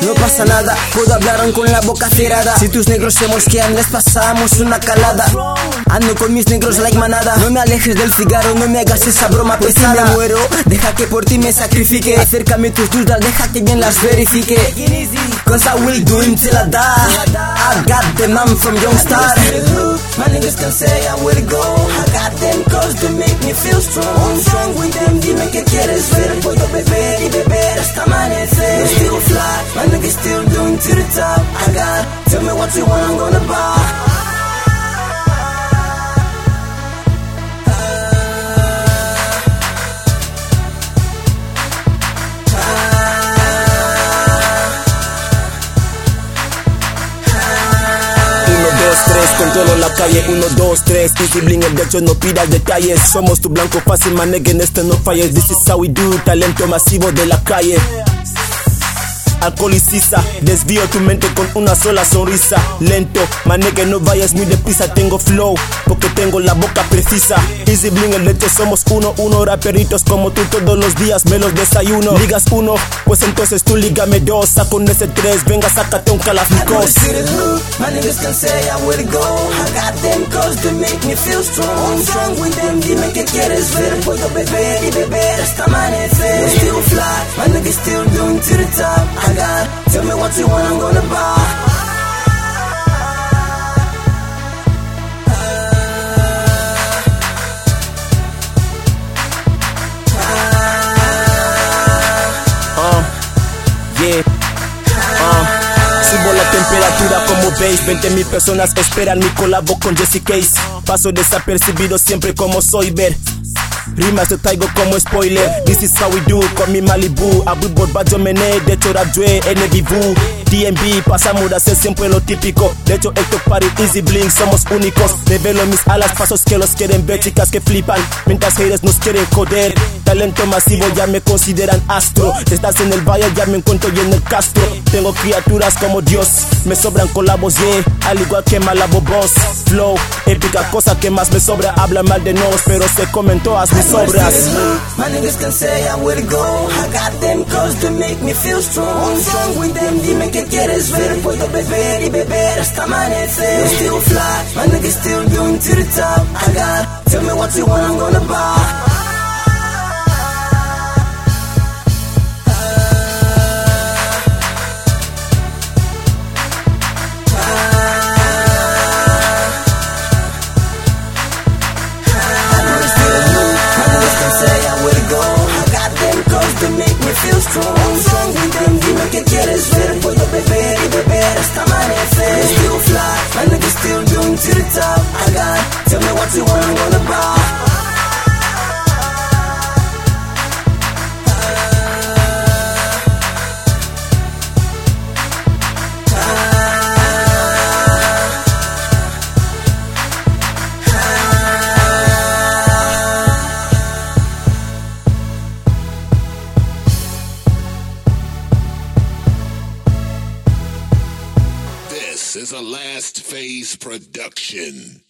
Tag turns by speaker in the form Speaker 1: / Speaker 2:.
Speaker 1: No pasa nada, puedo hablar con la boca cerrada. Si tus negros se mosquean les pasamos una calada Ando con mis negros like manada. No me alejes del cigarro, no me hagas esa broma pesada. Si me muero, deja que por ti me sacrifique. Acércame tus dudas, deja que bien las verifique. Cause I will do him till I die I got them, I'm from young star My niggas can say I will go. I got them cause they make me feel strong. I'm strong with them, dime que quieres ver. Puedo beber y beber hasta amanecer. Still fly, my niggas still doing to the top I got, tell me what you want, I'm gonna buy
Speaker 2: controlo la calle, 1, 2, 3 Easy bling, el de hecho no pidas detalles. Somos tu blanco fácil, manegue en este no falles. This is how we do, talento masivo de la calle alcoholiciza Desvío tu mente con una sola sonrisa. Lento, manegue no vayas muy deprisa. Tengo flow, porque tengo la boca precisa. Easy bling, el leche somos uno Uno. Raperitos como tú todos los días me los desayuno. Ligas uno, pues entonces tú lígame dos. Saco un ese tres, venga sácate un calafnicos
Speaker 1: My niggas can say I will go. I got them cause they make me feel strong. I'm strong with them, dime que quieres ver. Puedo beber y beber hasta amanecer. Still fly, my niggas still doing to the top. I got, tell me what you want, I'm gonna buy.
Speaker 2: Subo la temperatura como veis 20 mil personas esperan mi colabo con Jesse Case. Paso desapercibido siempre como soy ver Rimas te traigo como spoiler. This is how we do. Con mi Malibu. Abu Borbajo Mene, de hecho Radue, NBV DMB, pasamos de hacer siempre lo típico. De hecho esto party easy bling, somos únicos. Revelo mis alas, pasos que los quieren ver Chicas que flipan, mientras haters nos quieren joder Talento masivo, ya me consideran astro. Estás en el valle, ya me encuentro y en el castro. Tengo criaturas como Dios, me sobran colabos, yeah Al igual que Malabo Boss. Flow, épica cosa que más me sobra Habla mal de nos, pero se comen todas mis obras.
Speaker 1: My niggas can say I will go I got them cause they make me feel strong. I'm strong with them, dime que quieres ver Puedo beber y beber hasta amanecer Still fly, my nigga still going to the top. I got, tell me what you want, I'm gonna buy. They make me feel strong. Strong with them, beber y beber hasta amanecer Still fly, my niggas still doing to the top. I got, tell me what you want, I'm gonna buy
Speaker 3: This is a last phase production.